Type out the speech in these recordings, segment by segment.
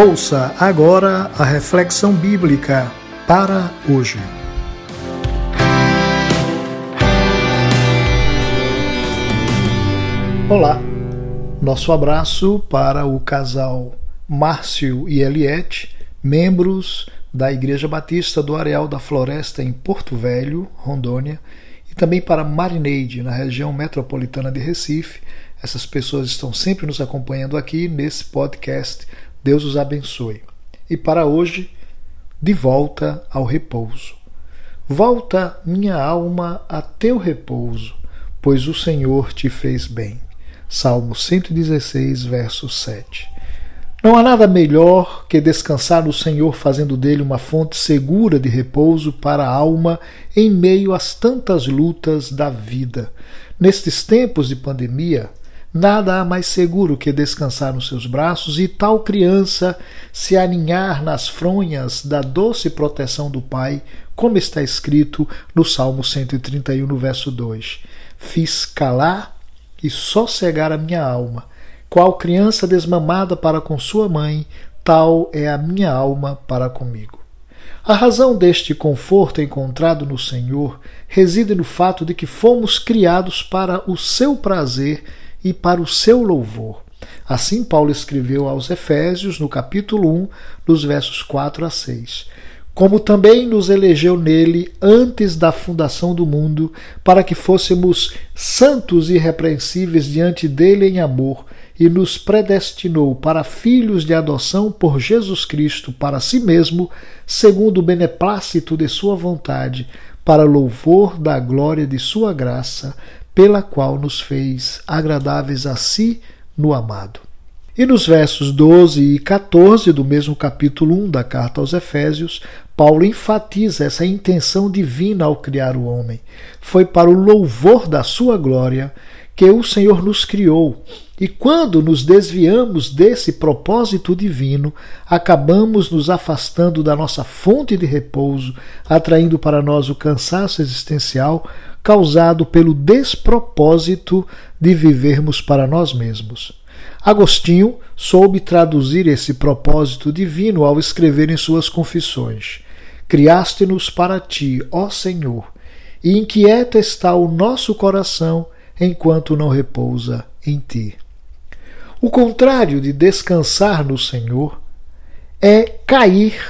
Ouça agora a reflexão bíblica para hoje. Olá, nosso abraço para o casal Márcio e Eliette, membros da Igreja Batista do Areal da Floresta em Porto Velho, Rondônia, e também para Marineide, na região metropolitana de Recife. Essas pessoas estão sempre nos acompanhando aqui nesse podcast Deus os abençoe. E para hoje, de volta ao repouso. Volta, minha alma, a teu repouso, pois o Senhor te fez bem. Salmo 116, verso 7. Não há nada melhor que descansar no Senhor, fazendo dele uma fonte segura de repouso para a alma em meio às tantas lutas da vida. Nestes tempos de pandemia, Nada há mais seguro que descansar nos seus braços e tal criança se aninhar nas fronhas da doce proteção do Pai, como está escrito no Salmo 131, no verso 2. Fiz calar e sossegar a minha alma. Qual criança desmamada para com sua mãe, tal é a minha alma para comigo. A razão deste conforto encontrado no Senhor reside no fato de que fomos criados para o seu prazer e para o seu louvor. Assim, Paulo escreveu aos Efésios, no capítulo 1, dos versos 4 a 6. Como também nos elegeu nele antes da fundação do mundo, para que fôssemos santos e irrepreensíveis diante dele em amor, e nos predestinou para filhos de adoção por Jesus Cristo para si mesmo, segundo o beneplácito de sua vontade, para louvor da glória de sua graça, pela qual nos fez agradáveis a si no amado. E nos versos 12 e 14 do mesmo capítulo 1 da carta aos Efésios, Paulo enfatiza essa intenção divina ao criar o homem. Foi para o louvor da sua glória que o Senhor nos criou. E quando nos desviamos desse propósito divino, acabamos nos afastando da nossa fonte de repouso, atraindo para nós o cansaço existencial, causado pelo despropósito de vivermos para nós mesmos. Agostinho soube traduzir esse propósito divino ao escrever em suas confissões: Criaste-nos para ti, ó Senhor, e inquieta está o nosso coração enquanto não repousa em ti. O contrário de descansar no Senhor é cair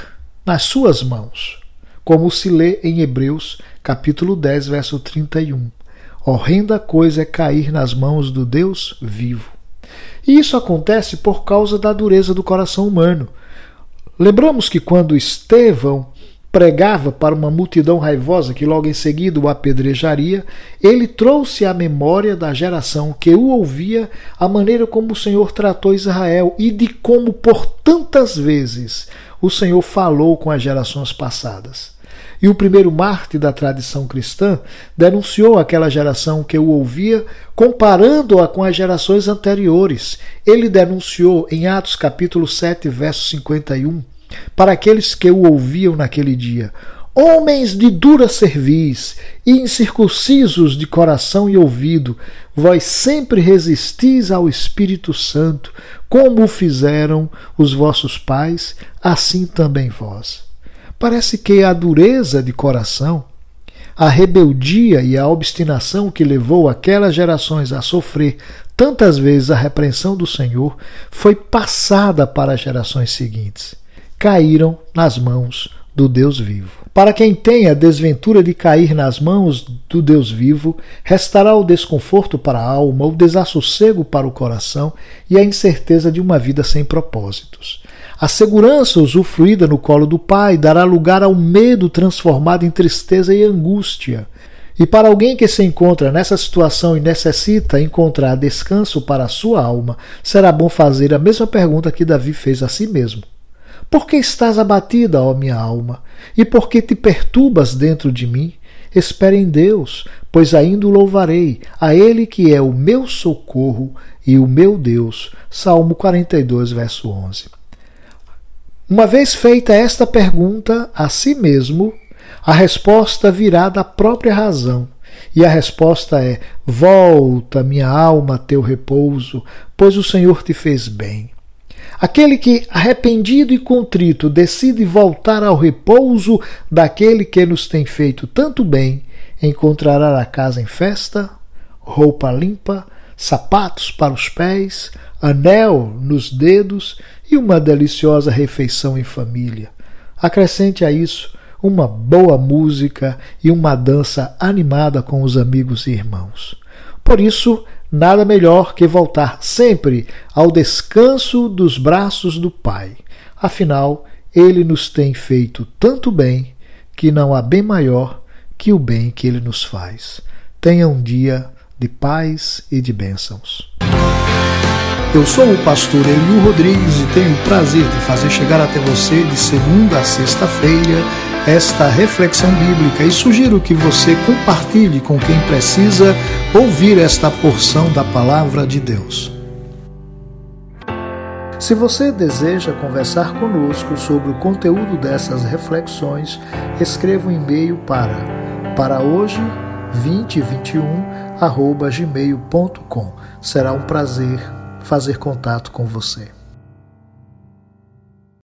nas suas mãos, como se lê em Hebreus capítulo 10, verso 31. Horrenda coisa é cair nas mãos do Deus vivo. E isso acontece por causa da dureza do coração humano. Lembramos que quando Estevão pregava para uma multidão raivosa que logo em seguida o apedrejaria, ele trouxe à memória da geração que o ouvia a maneira como o Senhor tratou Israel e de como por tantas vezes o Senhor falou com as gerações passadas. E o primeiro mártir da tradição cristã denunciou aquela geração que o ouvia, comparando-a com as gerações anteriores. Ele denunciou em Atos capítulo 7, verso 51, para aqueles que o ouviam naquele dia: Homens de dura cerviz e incircuncisos de coração e ouvido, vós sempre resistis ao Espírito Santo, como o fizeram os vossos pais, assim também vós. Parece que a dureza de coração, a rebeldia e a obstinação que levou aquelas gerações a sofrer tantas vezes a repreensão do Senhor foi passada para as gerações seguintes. Caíram nas mãos do Deus vivo. Para quem tem a desventura de cair nas mãos do Deus vivo, restará o desconforto para a alma, o desassossego para o coração e a incerteza de uma vida sem propósitos. A segurança usufruída no colo do Pai dará lugar ao medo transformado em tristeza e angústia. E para alguém que se encontra nessa situação e necessita encontrar descanso para a sua alma, será bom fazer a mesma pergunta que Davi fez a si mesmo. Por que estás abatida, ó minha alma? E por que te perturbas dentro de mim? Espere em Deus, pois ainda o louvarei, a Ele que é o meu socorro e o meu Deus. Salmo 42, verso 11. Uma vez feita esta pergunta a si mesmo, a resposta virá da própria razão. E a resposta é: Volta, minha alma, a teu repouso, pois o Senhor te fez bem. Aquele que, arrependido e contrito, decide voltar ao repouso daquele que nos tem feito tanto bem, encontrará a casa em festa, roupa limpa, sapatos para os pés, anel nos dedos e uma deliciosa refeição em família. Acrescente a isso uma boa música e uma dança animada com os amigos e irmãos. Por isso, nada melhor que voltar sempre ao descanso dos braços do Pai. Afinal, ele nos tem feito tanto bem que não há bem maior que o bem que ele nos faz. Tenha um dia de paz e de bênçãos. Eu sou o pastor Elio Rodrigues e tenho o prazer de fazer chegar até você de segunda a sexta-feira esta reflexão bíblica e sugiro que você compartilhe com quem precisa ouvir esta porção da palavra de Deus. Se você deseja conversar conosco sobre o conteúdo dessas reflexões, escreva um e-mail para para hoje 2021 gmail.com. Será um prazer fazer contato com você.